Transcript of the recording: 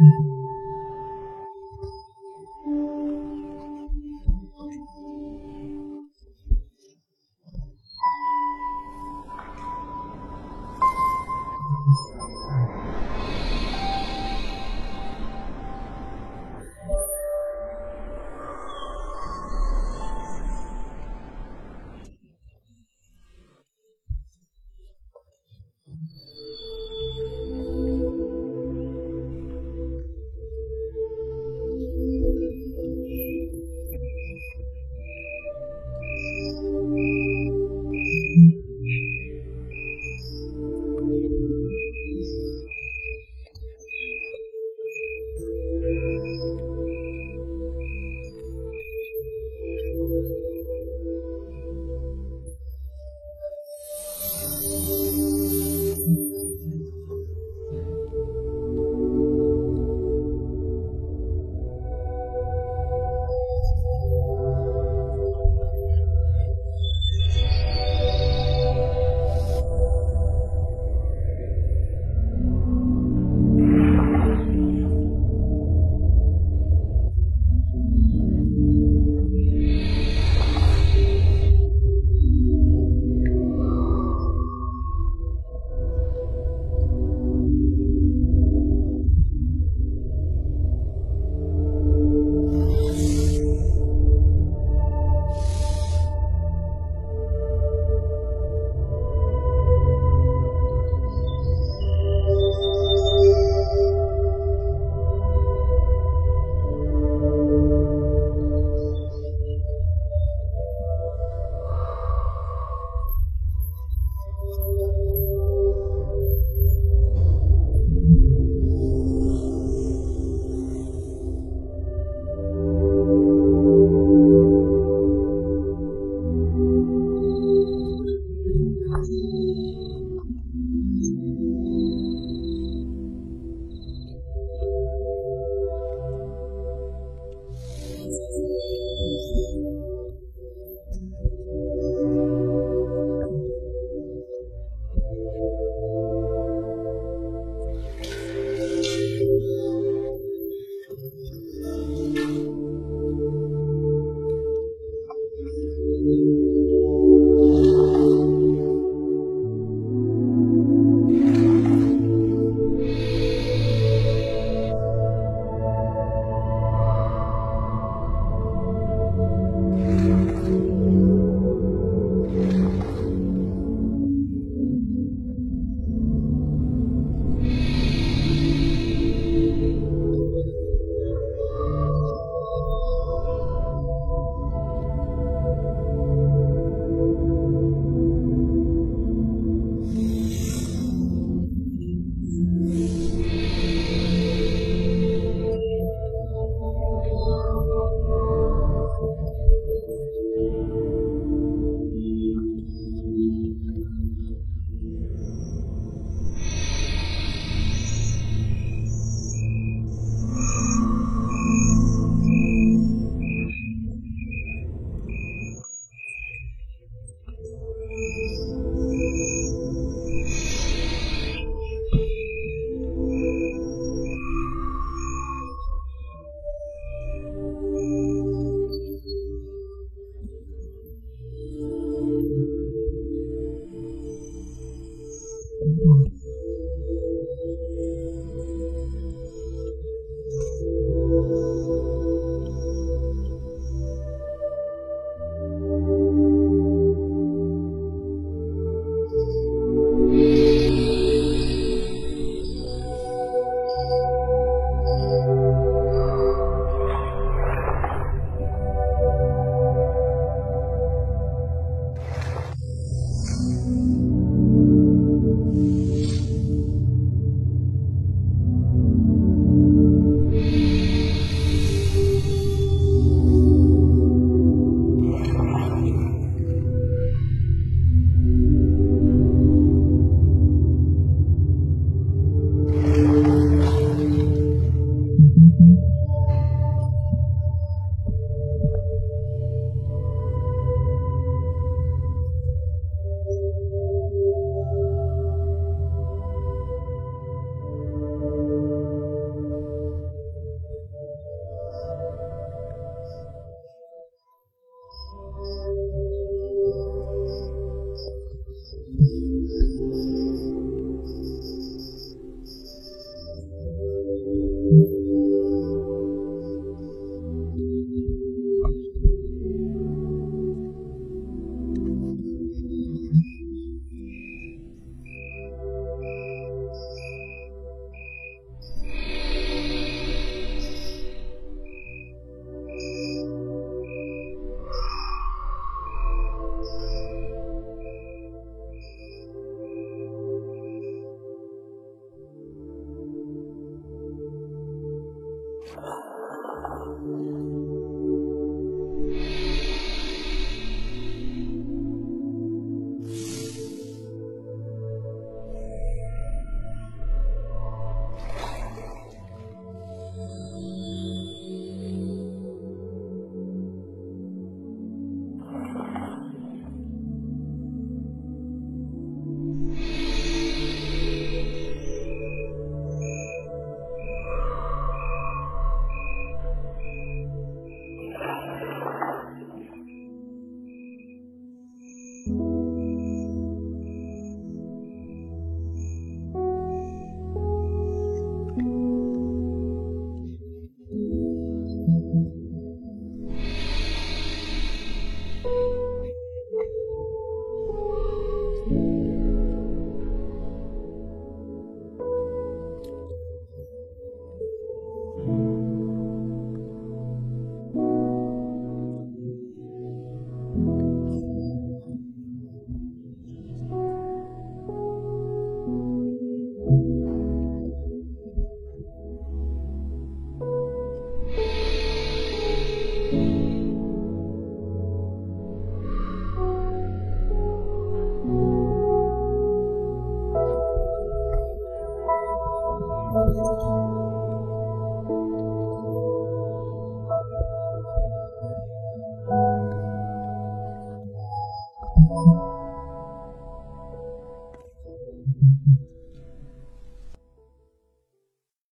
Mm-hmm. Oh.